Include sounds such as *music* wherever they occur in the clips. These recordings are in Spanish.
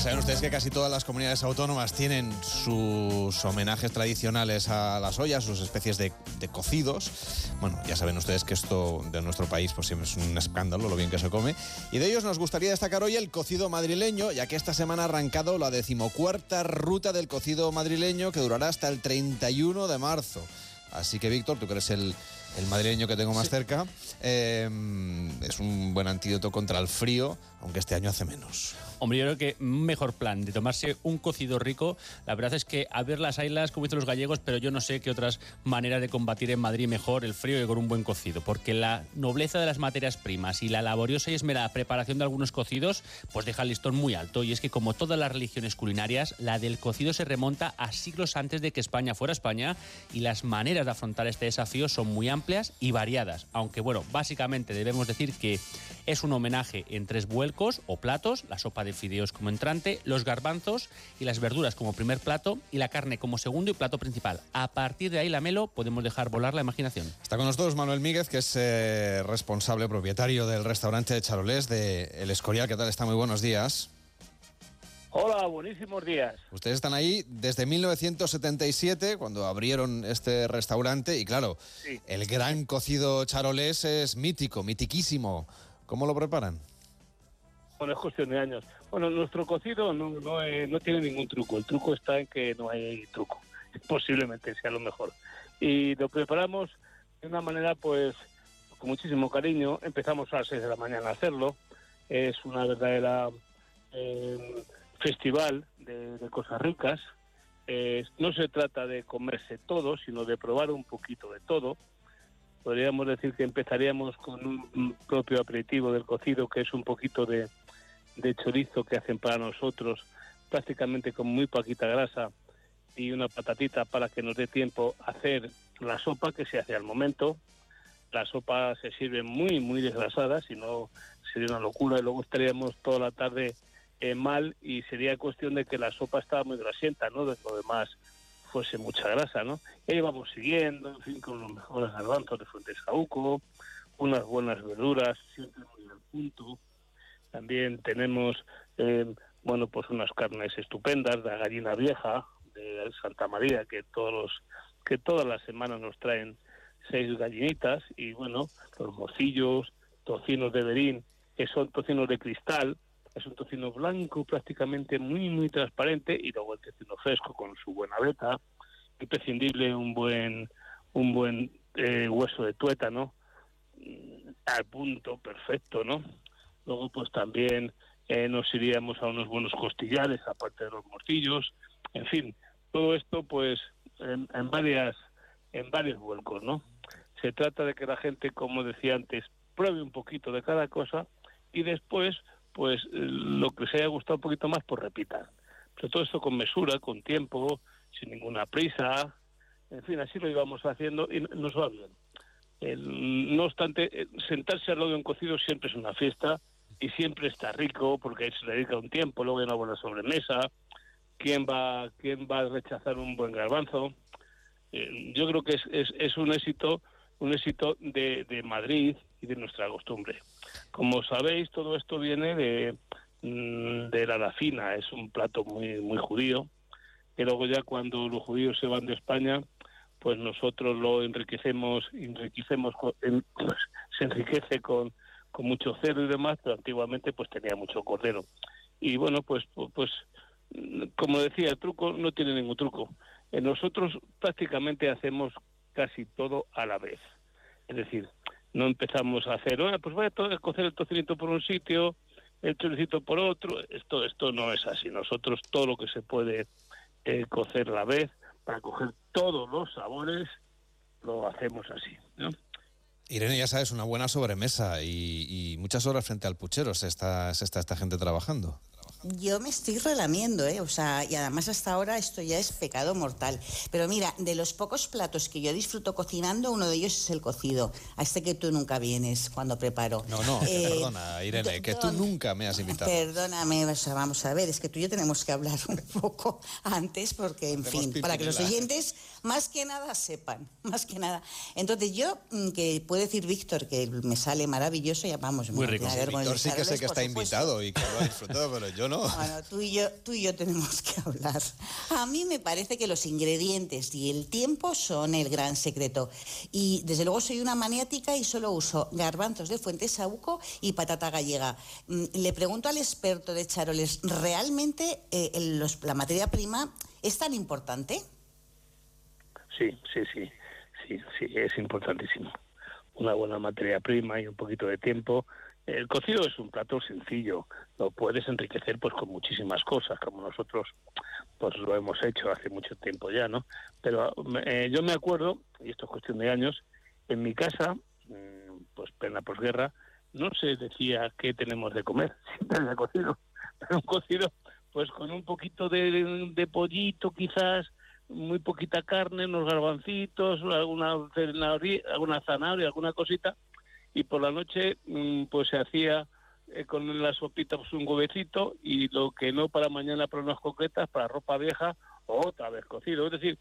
Ya saben ustedes que casi todas las comunidades autónomas tienen sus homenajes tradicionales a las ollas, sus especies de, de cocidos. Bueno, ya saben ustedes que esto de nuestro país pues siempre es un escándalo lo bien que se come. Y de ellos nos gustaría destacar hoy el cocido madrileño, ya que esta semana ha arrancado la decimocuarta ruta del cocido madrileño que durará hasta el 31 de marzo. Así que Víctor, tú que eres el, el madrileño que tengo más cerca, eh, es un buen antídoto contra el frío, aunque este año hace menos. Hombre, yo creo que mejor plan de tomarse un cocido rico, la verdad es que a ver las ailas, como dicen los gallegos, pero yo no sé qué otras maneras de combatir en Madrid mejor el frío que con un buen cocido, porque la nobleza de las materias primas y la laboriosa y esmerada preparación de algunos cocidos, pues deja el listón muy alto. Y es que como todas las religiones culinarias, la del cocido se remonta a siglos antes de que España fuera España y las maneras de afrontar este desafío son muy amplias y variadas, aunque bueno, básicamente debemos decir que es un homenaje en tres vuelcos o platos, la sopa de fideos como entrante, los garbanzos y las verduras como primer plato y la carne como segundo y plato principal. A partir de ahí, la melo, podemos dejar volar la imaginación. Está con nosotros Manuel Míguez, que es eh, responsable propietario del restaurante de Charolés de El Escorial. ¿Qué tal? Está muy buenos días. Hola, buenísimos días. Ustedes están ahí desde 1977, cuando abrieron este restaurante, y claro, Sí. el gran cocido charolés es mítico, mitiquísimo. ¿Cómo lo preparan? Bueno, es cuestión de años. Bueno, nuestro cocido no, no, eh, no tiene ningún truco. El truco está en que no hay truco. *laughs* Posiblemente sea lo mejor. Y lo preparamos de una manera, pues, con muchísimo cariño. Empezamos a las 6 de la mañana a hacerlo. Es una verdadera eh, festival de, cosas ricas. No se trata de comerse todo, sino de probar un poquito de todo. Podríamos decir que empezaríamos con un propio aperitivo del cocido, que es un poquito de, de chorizo que hacen para nosotros, prácticamente con muy poquita grasa, y una patatita para que nos dé tiempo a hacer la sopa que se hace al momento. La sopa se sirve muy, muy desgrasada, si no sería una locura, y luego estaríamos toda la tarde eh, mal y sería cuestión de que la sopa estaba muy grasienta, ¿no? De lo demás fuese mucha grasa, ¿no? Y ahí vamos siguiendo, en fin, con los mejores garbanzos de Fuentesauco, unas buenas verduras, siempre muy al punto. También tenemos, eh, bueno, pues unas carnes estupendas, la gallina vieja, de Santa María, que todos los, que todas las semanas nos traen seis gallinitas, y bueno, los morcillos, tocinos de berín, que son tocinos de cristal, es un tocino blanco prácticamente muy muy transparente y luego el tocino fresco con su buena veta imprescindible un buen un buen eh, hueso de tuétano mm, al punto perfecto no luego pues también eh, nos iríamos a unos buenos costillares aparte de los morcillos en fin todo esto pues en, varias en varios vuelcos no se trata de que la gente como decía antes pruebe un poquito de cada cosa y después pues lo que se haya gustado un poquito más, pues repitan. Pero todo esto con mesura, con tiempo, sin ninguna prisa, en fin, así lo íbamos haciendo y nos va bien. El- no obstante, eh, sentarse al lado de un cocido siempre es una fiesta y siempre está rico porque se le dedica un tiempo, luego hay una buena sobremesa. ¿Quién va, quién va a rechazar un buen garbanzo? Eh, yo creo que es, es, es un éxito un éxito de, de Madrid y de nuestra costumbre. Como sabéis, todo esto viene de, mm, de la lafina, es un plato muy, muy judío, que luego ya cuando los judíos se van de España, pues nosotros lo enriquecemos, enriquecemos pues, se enriquece con, con mucho cerdo y demás, pero antiguamente pues tenía mucho cordero. Y bueno, pues, pu- pues como decía, el truco no tiene ningún truco. Eh, nosotros prácticamente hacemos casi todo a la vez. Es decir, no empezamos a hacer, "Ah, pues voy a cocer el tocinito por un sitio, el choricito por otro. Esto, esto no es así. Nosotros todo lo que se puede eh, cocer a la vez para coger todos los sabores lo hacemos así. ¿no? Irene, ya sabes, una buena sobremesa y, y muchas horas frente al puchero se está, se está esta gente trabajando. Yo me estoy relamiendo, ¿eh? O sea, y además hasta ahora esto ya es pecado mortal. Pero mira, de los pocos platos que yo disfruto cocinando, uno de ellos es el cocido. A este que tú nunca vienes cuando preparo. No, no, Eh, perdona, Irene, que tú nunca me has invitado. Perdóname, o sea, vamos a ver, es que tú y yo tenemos que hablar *laughs* un poco antes porque, en Hacemos fin, para que los oyentes más que nada sepan, *laughs* más que nada. Entonces yo, mm, que puede decir Víctor que me sale maravilloso, ya vamos. Muy rico. Víctor sí que sé que está supuesto. invitado y que lo ha disfrutado, pero yo ¿no? Bueno, tú y, yo, tú y yo tenemos que hablar. A mí me parece que los ingredientes y el tiempo son el gran secreto. Y desde luego soy una maniática y solo uso garbanzos de Fuente Saúco y patata gallega. Mm, le pregunto al experto de charoles, ¿realmente eh, la materia prima es tan importante? Sí, sí, sí, sí, sí, es importantísimo. Una buena materia prima y un poquito de tiempo el cocido es un plato sencillo, lo puedes enriquecer pues con muchísimas cosas, como nosotros pues lo hemos hecho hace mucho tiempo ya, ¿no? Pero eh, yo me acuerdo, y esto es cuestión de años, en mi casa, mm, pues plena posguerra, no se decía qué tenemos de comer, *laughs* siempre había cocido, pero un cocido pues con un poquito de, pollito quizás, muy poquita carne, unos garbancitos, alguna alguna zanahoria, alguna cosita, y por la noche mm, pues se hacía eh, con la sopita pues, un huevecito y lo que no para mañana para unas concretas, para ropa vieja, otra vez cocido. Es decir,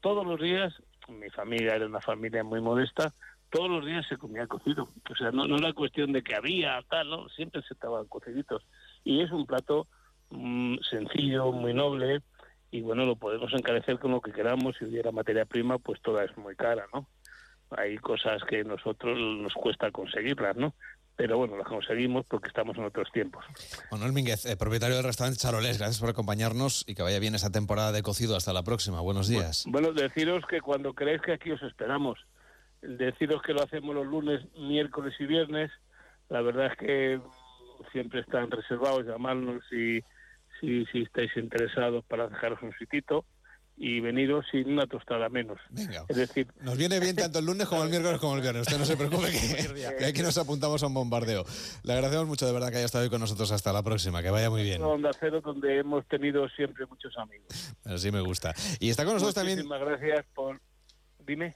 todos los días, mi familia era una familia muy modesta, todos los días se comía cocido. O sea, no, no era cuestión de que había tal, ¿no? Siempre se estaban cociditos. Y es un plato mm, sencillo, muy noble, y bueno, lo podemos encarecer con lo que queramos. Si hubiera materia prima, pues toda es muy cara, ¿no? Hay cosas que nosotros nos cuesta conseguirlas, ¿no? Pero bueno, las conseguimos porque estamos en otros tiempos. Manuel Mínguez, eh, propietario del restaurante Charolés, gracias por acompañarnos y que vaya bien esa temporada de cocido. Hasta la próxima. Buenos días. Bueno, deciros que cuando creéis que aquí os esperamos, deciros que lo hacemos los lunes, miércoles y viernes. La verdad es que siempre están reservados, llamarnos si, si, si estáis interesados para dejaros un sitito y venido sin una tostada menos. Es decir, nos viene bien *laughs* tanto el lunes como el miércoles como el viernes. Usted no se preocupe que, aquí nos apuntamos a un bombardeo. Le agradecemos mucho de verdad que haya estado hoy con nosotros. Hasta la próxima. Que vaya muy bien. Onda Cero, donde hemos tenido siempre muchos amigos. Así me gusta. Y está con nosotros también. Muchísimas gracias por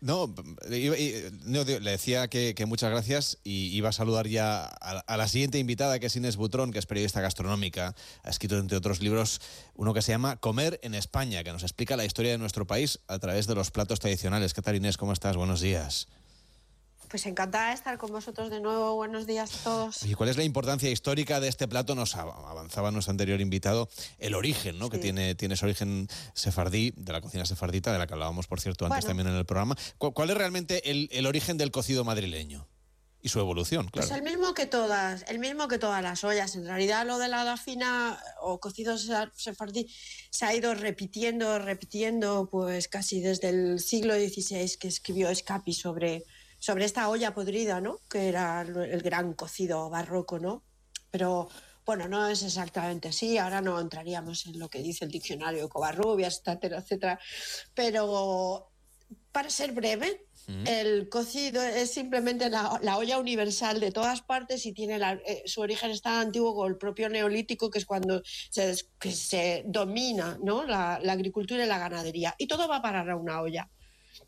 no, le decía que, muchas gracias y iba a saludar ya a, la siguiente invitada, que es Inés Butrón, que es periodista gastronómica. Ha escrito, entre otros libros, uno que se llama Comer en España, que nos explica la historia de nuestro país a través de los platos tradicionales. ¿Qué tal, Inés? ¿Cómo estás? Buenos días. Pues encantada de estar con vosotros de nuevo. Buenos días a todos. ¿Y cuál es la importancia histórica de este plato? Nos avanzaba nuestro anterior invitado el origen, ¿no? Que tiene, tiene ese origen sefardí, de la cocina sefardita, de la que hablábamos, por cierto, antes también en el programa. ¿Cuál, es realmente el, origen del cocido madrileño? y su evolución, claro. Pues el mismo que todas, el mismo que todas las ollas. En realidad lo de la fina o cocido sefardí se ha ido repitiendo, repitiendo, pues casi desde el siglo XVI que escribió Escapi sobre sobre esta olla podrida, ¿no? Que era el gran cocido barroco, ¿no? Pero bueno, no es exactamente así. Ahora no entraríamos en lo que dice el diccionario de Covarrubias, etcétera, etcétera. Pero para ser breve, el cocido es simplemente la, olla universal de todas partes y tiene eh, su origen es tan antiguo como el propio neolítico, que es cuando se, que se domina ¿no? la, la, agricultura y la ganadería. Y todo va a parar a una olla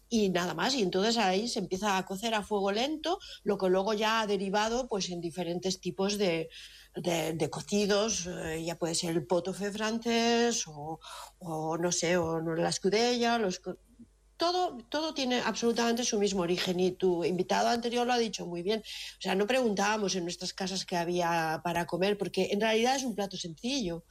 y nada más. Y entonces ahí se empieza a cocer a fuego lento, lo que luego ya ha derivado pues en diferentes tipos de, de, cocidos, eh, ya puede ser el potofe francés o, o no sé, o la escudella, los, todo, todo tiene absolutamente su mismo origen y tu invitado anterior lo ha dicho muy bien. O sea, no preguntábamos en nuestras casas qué había para comer porque en realidad es un plato sencillo.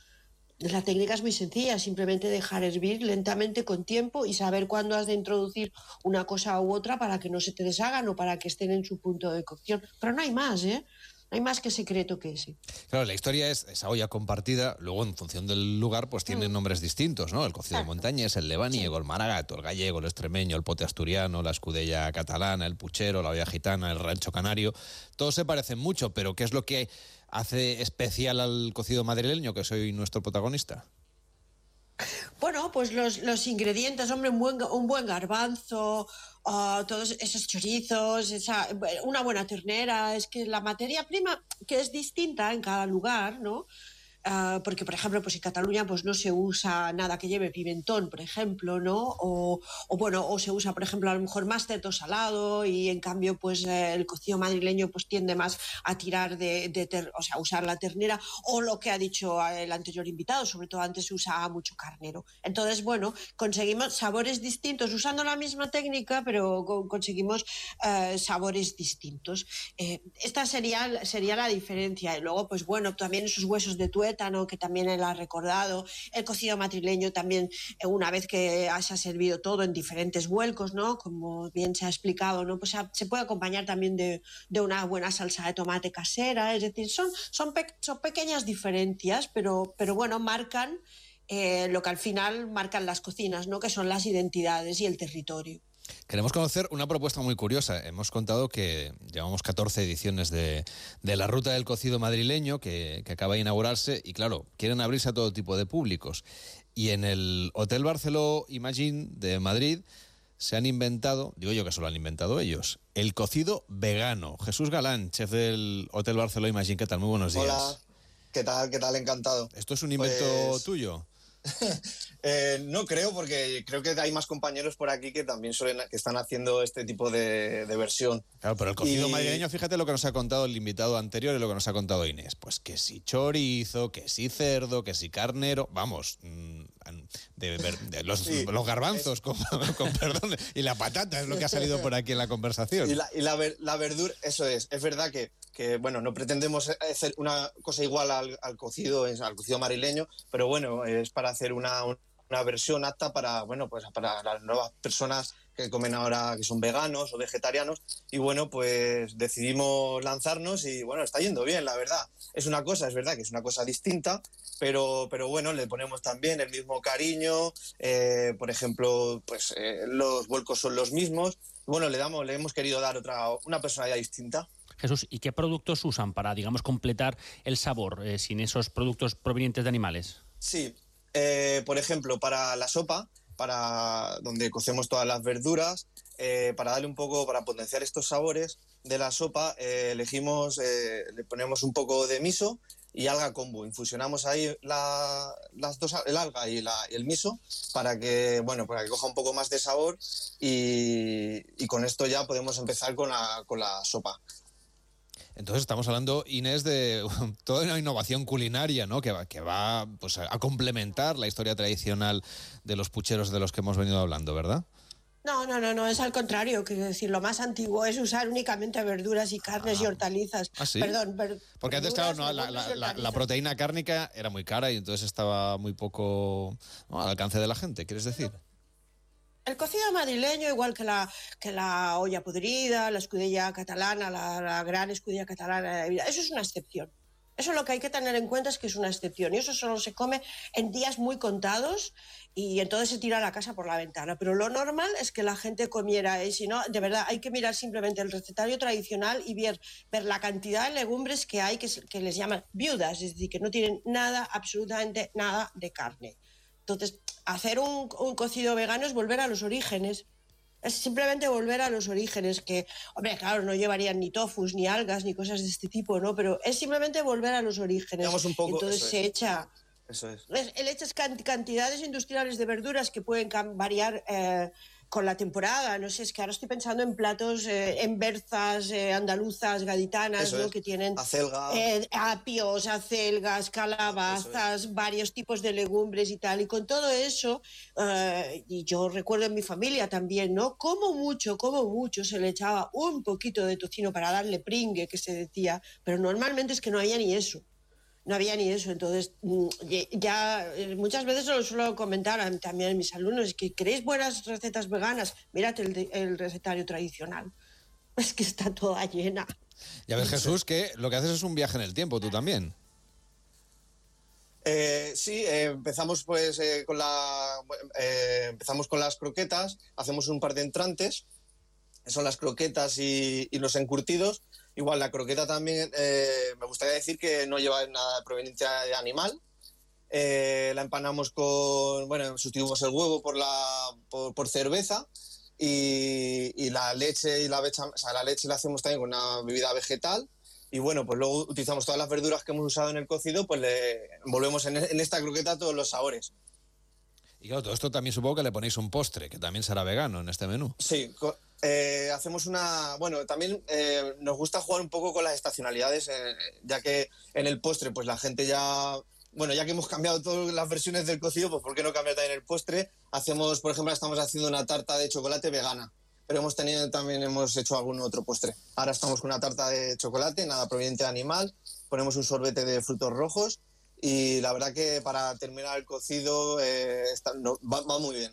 La técnica es muy sencilla, simplemente dejar hervir lentamente con tiempo y saber cuándo has de introducir una cosa u otra para que no se te deshagan o para que estén en su punto de cocción. Pero no hay más, ¿eh? Hay más que secreto que ese. Claro, la historia es esa olla compartida, luego en función del lugar, pues tienen mm. nombres distintos, ¿no? El cocido de montañas, el lebaniego, el maragato, el gallego, el extremeño, el pote asturiano, la escudella catalana, el puchero, la olla gitana, el rancho canario. Todos se parecen mucho, pero ¿qué es lo que hace especial al cocido madrileño, que soy nuestro protagonista? Bueno, pues los, ingredientes, hombre, un buen, un buen garbanzo, ah, todos esos chorizos, esa, una buena ternera, es que la materia prima, que es distinta en cada lugar, ¿no? Ah, porque, por ejemplo, pues en Cataluña pues no se usa nada que lleve pimentón, por ejemplo, ¿no? O, bueno, o se usa, por ejemplo, a lo mejor más teto salado y en cambio, pues eh, el cocido madrileño pues tiende más a tirar de, o sea, usar la ternera o lo que ha dicho el anterior invitado, sobre todo antes se usaba mucho carnero. Entonces, bueno, conseguimos sabores distintos usando la misma técnica, pero conseguimos eh, sabores distintos. Eh, esta sería, sería la diferencia. Y luego, pues bueno, también esos huesos de tuero tuétano, que también él ha recordado, el cocido madrileño también, eh, una vez que se ha servido todo en diferentes vuelcos, ¿no? Como bien se ha explicado, ¿no? Pues se puede acompañar también de, una buena salsa de tomate casera, es decir, son, son, son pequeñas diferencias, pero, pero bueno, marcan eh, lo que al final marcan las cocinas, ¿no? Que son las identidades y el territorio. Queremos conocer una propuesta muy curiosa. Hemos contado que llevamos 14 ediciones de, la Ruta del Cocido Madrileño que, acaba de inaugurarse y claro, quieren abrirse a todo tipo de públicos. Y en el Hotel Barceló Imagine de Madrid se han inventado, digo yo que solo han inventado ellos, el cocido vegano. Jesús Galán, chef del Hotel Barceló Imagine, ¿qué tal? Muy buenos días. Hola, ¿qué tal? ¿Qué tal? Encantado. ¿Esto es un invento pues tuyo? *laughs* Eh, no creo, porque creo que hay más compañeros por aquí que también suelen, que están haciendo este tipo de, versión. Claro, pero el cocido madrileño, fíjate lo que nos ha contado el invitado anterior y lo que nos ha contado Inés. Pues que si chorizo, que si cerdo, que si carnero, vamos, mm, de, los, garbanzos, *laughs* con, perdón, y la patata es lo que ha salido por aquí en la conversación. Y la, verdura, eso es, es verdad que, que, bueno, no pretendemos hacer una cosa igual al, al cocido, al cocido madrileño, pero bueno, es para hacer una, una versión apta para, bueno, pues para las nuevas personas que comen ahora, que son veganos o vegetarianos. Y bueno, pues decidimos lanzarnos y bueno, está yendo bien, la verdad. Es una cosa, es verdad que es una cosa distinta, pero, pero bueno, le ponemos también el mismo cariño. Eh, por ejemplo, pues eh, los vuelcos son los mismos. Bueno, le damos, le hemos querido dar otra, una personalidad distinta. Jesús, ¿y qué productos usan para, digamos, completar el sabor eh, sin esos productos provenientes de animales? Sí, por ejemplo, para la sopa, para donde cocemos todas las verduras, eh, para darle un poco, para potenciar estos sabores de la sopa, eh, elegimos, le ponemos un poco de miso y alga combo. Infusionamos ahí las dos, el alga y, el miso para que, bueno, para que coja un poco más de sabor y, con esto ya podemos empezar con la sopa. Entonces estamos hablando, Inés, de *laughs* toda una innovación culinaria, ¿no? Que va, que va pues, a complementar la historia tradicional de los pucheros de los que hemos venido hablando, ¿verdad? No, no, no, no, es al contrario. Quiero decir, lo más antiguo es usar únicamente verduras y carnes y ah. hortalizas. ¿Ah, sí? Perdón, Porque antes, claro, la, proteína cárnica era muy cara y entonces estaba muy poco al alcance de la gente, ¿quieres decir? El cocido madrileño, igual que la, olla podrida, la escudilla catalana, la, gran escudilla catalana eso es una excepción. Eso lo que hay que tener en cuenta es que es una excepción y eso solo se come en días muy contados y entonces se tira la casa por la ventana. Pero lo normal es que la gente comiera y si no, de verdad hay que mirar simplemente el recetario tradicional y ver, ver la cantidad de legumbres que hay que, que les llaman viudas, es decir, que no tienen nada, absolutamente nada de carne. Entonces, hacer un, cocido vegano es volver a los orígenes. Es simplemente volver a los orígenes, que, hombre, claro, no llevarían ni tofus, ni algas, ni cosas de este tipo, ¿no? Pero es simplemente volver a los orígenes. Un poco, Entonces se echa... Eso es. Le echas cantidades industriales de verduras que pueden variar eh, con la temporada. No sé, es que ahora estoy pensando en platos, eh, en berzas eh, andaluzas, gaditanas, ¿no? que tienen eh, apios, acelgas, calabazas, varios tipos de legumbres y tal. Y con todo eso, y yo recuerdo en mi familia también, ¿no? Como mucho, como mucho se le echaba un poquito de tocino para darle pringue, que se decía, pero normalmente es que no había ni eso no había ni eso. Entonces, mm, ya eh, muchas veces lo suelo comentar también a mis alumnos, que queréis buenas recetas veganas, mírate el, recetario tradicional. *laughs* Es que está toda llena. Ya ves, Jesús, que lo que haces es un viaje en el tiempo, tú también. Eh, sí, eh, empezamos pues con la empezamos con las croquetas, hacemos un par de entrantes, son las croquetas y los encurtidos, Igual, la croqueta también, eh, me gustaría decir que no lleva nada de proveniencia de animal. Eh, la empanamos con, bueno, sustituimos el huevo por, la, por, cerveza y, la leche y la becha, o sea, la leche la hacemos también con una bebida vegetal. Y bueno, pues luego utilizamos todas las verduras que hemos usado en el cocido, pues le envolvemos en, en esta croqueta todos los sabores. Y claro, todo esto también supongo que le ponéis un postre, que también será vegano en este menú. Sí, eh, hacemos una. Bueno, también eh, nos gusta jugar un poco con las estacionalidades, eh, ya que en el postre, pues la gente ya. Bueno, ya que hemos cambiado todas las versiones del cocido, pues ¿por qué no cambiar también el postre? Hacemos, por ejemplo, estamos haciendo una tarta de chocolate vegana, pero hemos tenido también hemos hecho algún otro postre. Ahora estamos con una tarta de chocolate, nada proveniente de animal, ponemos un sorbete de frutos rojos y la verdad que para terminar el cocido eh, va muy bien.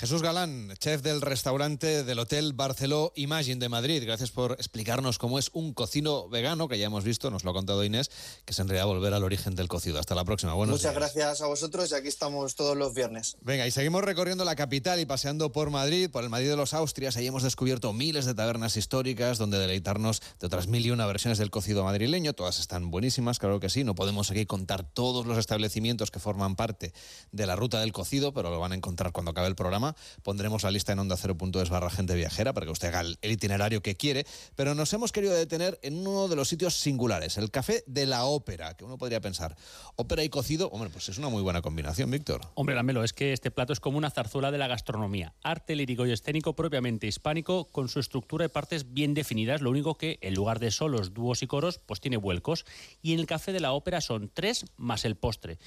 Jesús Galán, chef del restaurante del Hotel Barceló Imagine de Madrid. Gracias por explicarnos cómo es un cocino vegano, que ya hemos visto, nos lo ha contado Inés, que es en realidad volver al origen del cocido. Hasta la próxima. Muchas gracias a vosotros y aquí estamos todos los viernes. Venga, y seguimos recorriendo la capital y paseando por Madrid, por el Madrid de los Austrias. Ahí hemos descubierto miles de tabernas históricas donde deleitarnos de otras mil y una versiones del cocido madrileño. Todas están buenísimas, claro que sí. No podemos aquí contar todos los establecimientos que forman parte de la ruta del cocido, pero lo van a encontrar cuando acabe el programa. Pondremos la lista en onda 0.es barra gente viajera para que usted haga el, itinerario que quiere. Pero nos hemos querido detener en uno de los sitios singulares, el Café de la Ópera, que uno podría pensar, ópera y cocido, hombre, pues es una muy buena combinación, Víctor. Hombre, Lamelo, es que este plato es como una zarzuela de la gastronomía. Arte lírico y escénico propiamente hispánico, con su estructura de partes bien definidas, lo único que en lugar de solos, dúos y coros, pues tiene vuelcos. Y en el Café de la Ópera son tres más el postre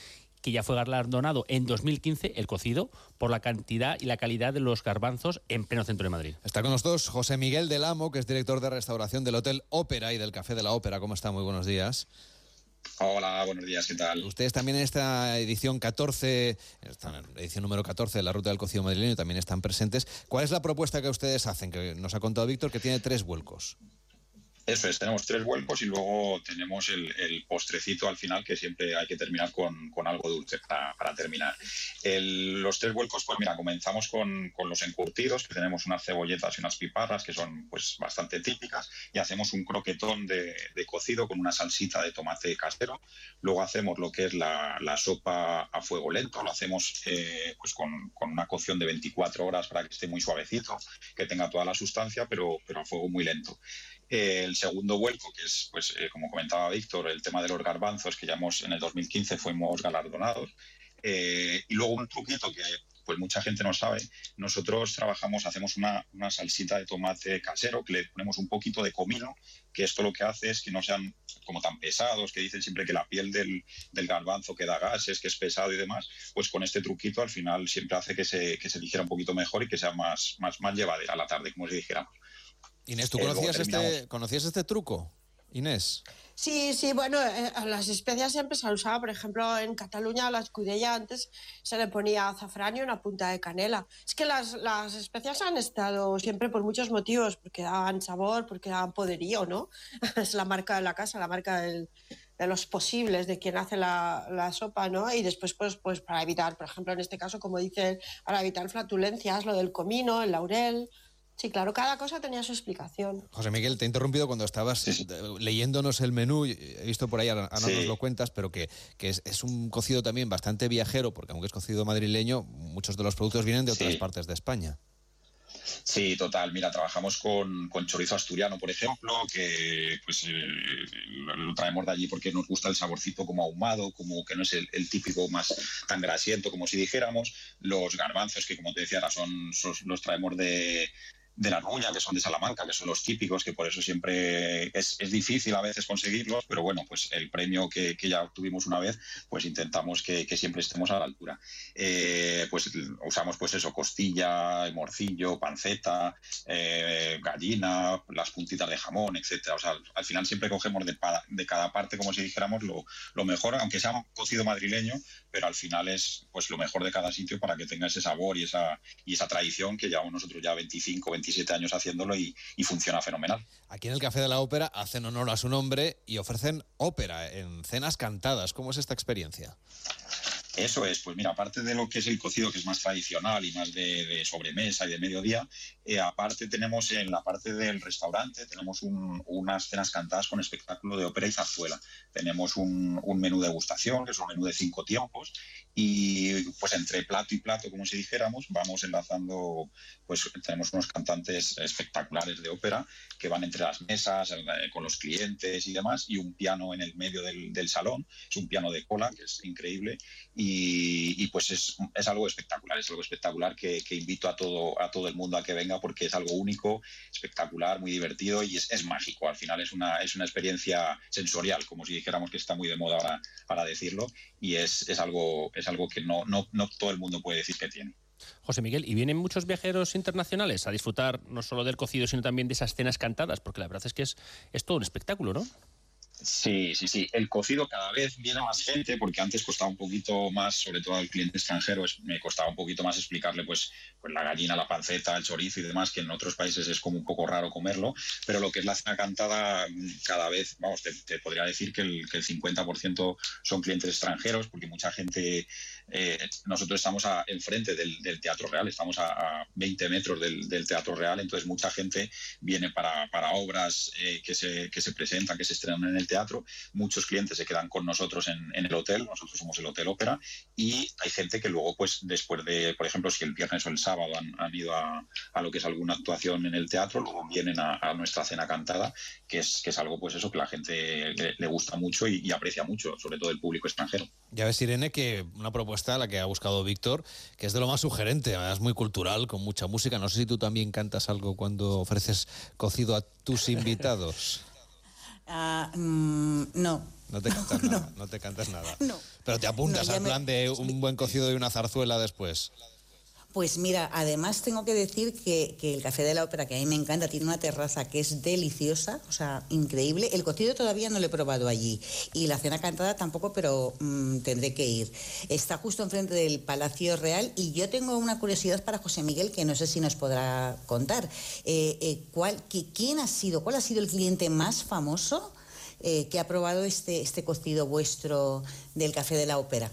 que ya fue galardonado en 2015, el cocido, por la cantidad y la calidad de los garbanzos en pleno centro de Madrid. Está con nosotros José Miguel del Amo, que es director de restauración del Hotel Ópera y del Café de la Ópera. ¿Cómo está? Muy buenos días. Hola, buenos días, ¿qué tal? Ustedes también en esta edición 14, esta edición número 14 de la Ruta del Cocido Madrileño también están presentes. ¿Cuál es la propuesta que ustedes hacen? Que nos ha contado Víctor que tiene tres vuelcos. Eso es, tenemos tres vuelcos y luego tenemos el, postrecito al final que siempre hay que terminar con, algo dulce para, terminar. los tres vuelcos, pues mira, comenzamos con, los encurtidos, que tenemos unas cebolletas y unas piparras que son pues bastante típicas y hacemos un croquetón de, cocido con una salsita de tomate casero. Luego hacemos lo que es la, sopa a fuego lento, lo hacemos eh, pues con, una cocción de 24 horas para que esté muy suavecito, que tenga toda la sustancia, pero, pero a fuego muy lento el segundo vuelco, que es, pues, eh, como comentaba Víctor, el tema de los garbanzos, que ya hemos, en el 2015 fuimos galardonados. Eh, y luego un truquito que pues mucha gente no sabe, nosotros trabajamos, hacemos una, salsita de tomate casero, que le ponemos un poquito de comino, que esto lo que hace es que no sean como tan pesados, que dicen siempre que la piel del, del garbanzo que da gases, que es pesado y demás, pues con este truquito al final siempre hace que se, que se dijera un poquito mejor y que sea más, más, más llevadera a la tarde, como si dijéramos. Inés, ¿tú conocías, este, conocías este truco? Inés. Sí, sí, bueno, eh, las especias siempre se han usado. Por ejemplo, en Cataluña a la escudella antes se le ponía azafrán y una punta de canela. Es que las, las especias han estado siempre por muchos motivos, porque daban sabor, porque daban poderío, ¿no? *laughs* es la marca de la casa, la marca de los posibles, de quien hace la, la, sopa, ¿no? Y después, pues, pues para evitar, por ejemplo, en este caso, como dicen, para evitar flatulencias, lo del comino, el laurel, Sí, claro, cada cosa tenía su explicación. José Miguel, te he interrumpido cuando estabas leyéndonos el menú. He visto por ahí, ahora no nos lo cuentas, pero que, es, un cocido también bastante viajero, porque aunque es cocido madrileño, muchos de los productos vienen de otras partes de España. Sí, total. Mira, trabajamos con, chorizo asturiano, por ejemplo, que pues eh, lo traemos de allí porque nos gusta el saborcito como ahumado, como que no es el, típico más tan grasiento como si dijéramos. Los garbanzos, que como te decía, ahora son, son los traemos de, de la Ruña, que son de Salamanca, que son los típicos, que por eso siempre es, difícil a veces conseguirlos, pero bueno, pues el premio que, ya obtuvimos una vez, pues intentamos que, siempre estemos a la altura. Eh, pues usamos pues eso, costilla, morcillo, panceta, eh, gallina, las puntitas de jamón, etcétera. O sea, al final siempre cogemos de, de cada parte, como si dijéramos, lo, lo mejor, aunque sea un cocido madrileño, pero al final es pues lo mejor de cada sitio para que tenga ese sabor y esa, y esa tradición que llevamos nosotros ya 25, 27 años haciéndolo y, y, funciona fenomenal. Aquí en el Café de la Ópera hacen honor a su nombre y ofrecen ópera en cenas cantadas. ¿Cómo es esta experiencia? Eso es, pues mira, aparte de lo que es el cocido, que es más tradicional y más de, sobremesa y de mediodía, eh, aparte tenemos en la parte del restaurante, tenemos unas cenas cantadas con espectáculo de ópera y zarzuela. Tenemos un, un menú de degustación, que es un menú de cinco tiempos, y pues entre plato y plato, como si dijéramos, vamos enlazando, pues tenemos unos cantantes espectaculares de ópera que van entre las mesas, eh, con los clientes y demás, y un piano en el medio del, salón, es un piano de cola, que es increíble, y, pues es, es, algo espectacular, es algo espectacular que, invito a todo, a todo el mundo a que venga porque es algo único, espectacular, muy divertido y es, es mágico, al final es una, es una experiencia sensorial, como si dijéramos que está muy de moda ahora para decirlo, y es, es algo algo que no, no, no todo el mundo puede decir que tiene. José Miguel, ¿y vienen muchos viajeros internacionales a disfrutar no solo del cocido, sino también de esas cenas cantadas? Porque la verdad es que es, es todo un espectáculo, ¿no? Sí, sí, sí. El cocido cada vez viene más gente porque antes costaba un poquito más, sobre todo al cliente extranjero, me costaba un poquito más explicarle pues, pues la gallina, la panceta, el chorizo y demás, que en otros países es como un poco raro comerlo, pero lo que es la cena cantada cada vez, vamos, te, podría decir que el, que el 50% son clientes extranjeros porque mucha gente eh, nosotros estamos enfrente del, Teatro Real, estamos a, 20 metros del, Teatro Real, entonces mucha gente viene para, obras eh, que, se, presentan, que se estrenan en el teatro, muchos clientes se quedan con nosotros en, el hotel, nosotros somos el Hotel Ópera, y hay gente que luego, pues después de, por ejemplo, si el viernes o el sábado han, ido a, lo que es alguna actuación en el teatro, luego vienen a, nuestra cena cantada, que es, que es algo, pues eso, que la gente le, gusta mucho y, y aprecia mucho, sobre todo el público extranjero. Ya ves, Irene, que una propuesta, la que ha buscado Víctor, que es de lo más sugerente, es muy cultural, con mucha música. No sé si tú también cantas algo cuando ofreces cocido a tus invitados. *laughs* Ah, mm, no. No te cantas *laughs* nada, no te cantas nada. No. Pero te apuntas al plan de un buen cocido y una zarzuela después. Pues mira, además tengo que decir que, el Café de la Ópera, que a mí me encanta, tiene una terraza que es deliciosa, o sea, increíble. El cocido todavía no lo he probado allí y la cena cantada tampoco, pero mm, tendré que ir. Está justo enfrente del Palacio Real y yo tengo una curiosidad para José Miguel que no sé si nos podrá contar. Eh, eh, ¿cuál, ¿Quién ha sido, cuál ha sido el cliente más famoso eh, que ha probado este, este cocido vuestro del Café de la Ópera?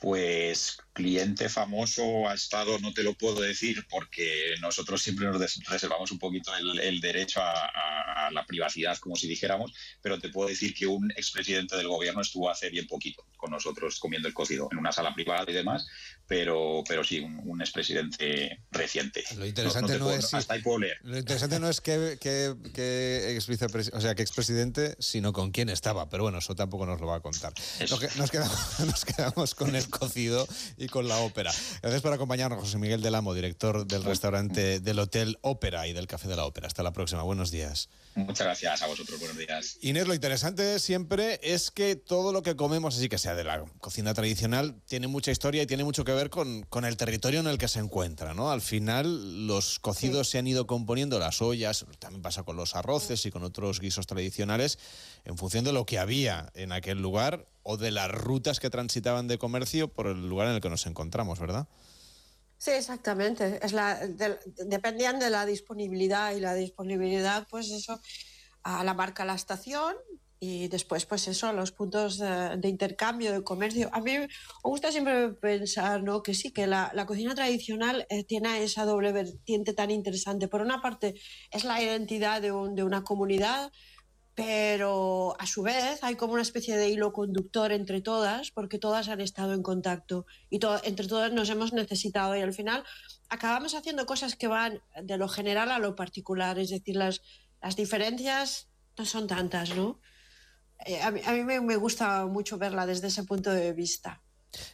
Pues cliente famoso ha estado, no te lo puedo decir, porque nosotros siempre nos reservamos un poquito el, derecho a, la privacidad, como si dijéramos, pero te puedo decir que un expresidente del gobierno estuvo hace bien poquito con nosotros comiendo el cocido, en una sala privada y demás, pero, pero sí, un, expresidente reciente. Lo interesante no, es... hasta ahí puedo leer. Lo interesante no es que, que, que o sea, que expresidente, sino con quién estaba, pero bueno, eso tampoco nos lo va a contar. nos, quedamos, *laughs* nos quedamos con el cocido y con la ópera. Gracias por acompañarnos, José Miguel del Amo, director del restaurante del Hotel Ópera y del Café de la Ópera. Hasta la próxima. Buenos días. Muchas gracias a vosotros. Buenos días. Inés, lo interesante siempre es que todo lo que comemos, así que sea de la cocina tradicional, tiene mucha historia y tiene mucho que ver con, con el territorio en el que se encuentra. ¿no? Al final, los cocidos se han ido componiendo, las ollas, también pasa con los arroces y con otros guisos tradicionales, en función de lo que había en aquel lugar o de las rutas que transitaban de comercio por el lugar en el que nos encontramos, ¿verdad? Sí, exactamente. Es la, dependían de la disponibilidad y la disponibilidad, pues eso, a la marca la estación y después, pues eso, los puntos de, intercambio, de comercio. A mí me gusta siempre pensar, ¿no? Que sí, que la, la cocina tradicional eh, tiene esa doble vertiente tan interesante. Por una parte, es la identidad de, un, de una comunidad, pero a su vez hay como una especie de hilo conductor entre todas, porque todas han estado en contacto y entre todas nos hemos necesitado y al final acabamos haciendo cosas que van de lo general a lo particular, es decir, las, las diferencias no son tantas, ¿no? Eh, a mí, a mí me gusta mucho verla desde ese punto de vista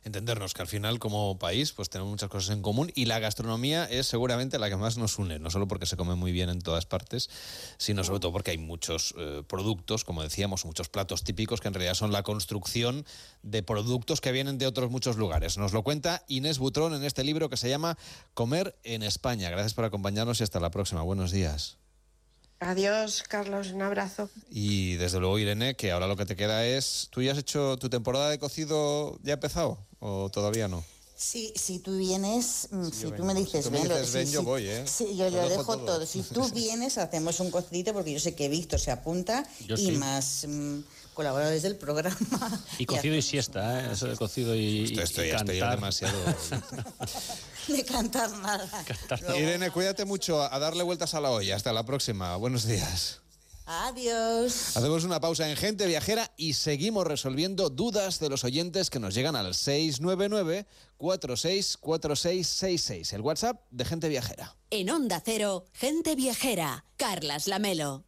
entendernos que al final como país pues tenemos muchas cosas en común y la gastronomía es seguramente la que más nos une, no solo porque se come muy bien en todas partes, sino sobre todo porque hay muchos eh, productos, como decíamos, muchos platos típicos que en realidad son la construcción de productos que vienen de otros muchos lugares. Nos lo cuenta Inés Butrón en este libro que se llama Comer en España. Gracias por acompañarnos y hasta la próxima. Buenos días. Adiós, Carlos, un abrazo. Y desde luego, Irene, que ahora lo que te queda es, ¿tú ya has hecho tu temporada de cocido, ya ha empezado o todavía no? Sí, si tú vienes, mm, si tú me dices, si ven, yo voy, ¿eh? Sí, yo lo, dejo, todo. Si tú *laughs* vienes, hacemos un cocidito, porque yo sé que Víctor se apunta y más... Mm, colaboradores del programa. Y *laughs* cocido y, siesta, ¿eh? eso de cocido y, esto, estoy, cantar. demasiado. *laughs* de cantar nada. Irene, cuídate mucho, a darle vueltas a la olla. Hasta la próxima. Buenos días. Adiós. Hacemos una pausa en Gente Viajera y seguimos resolviendo dudas de los oyentes que nos llegan al 699-464666, el WhatsApp de Gente Viajera. En Onda Cero, Gente Viajera, Carlas Lamelo.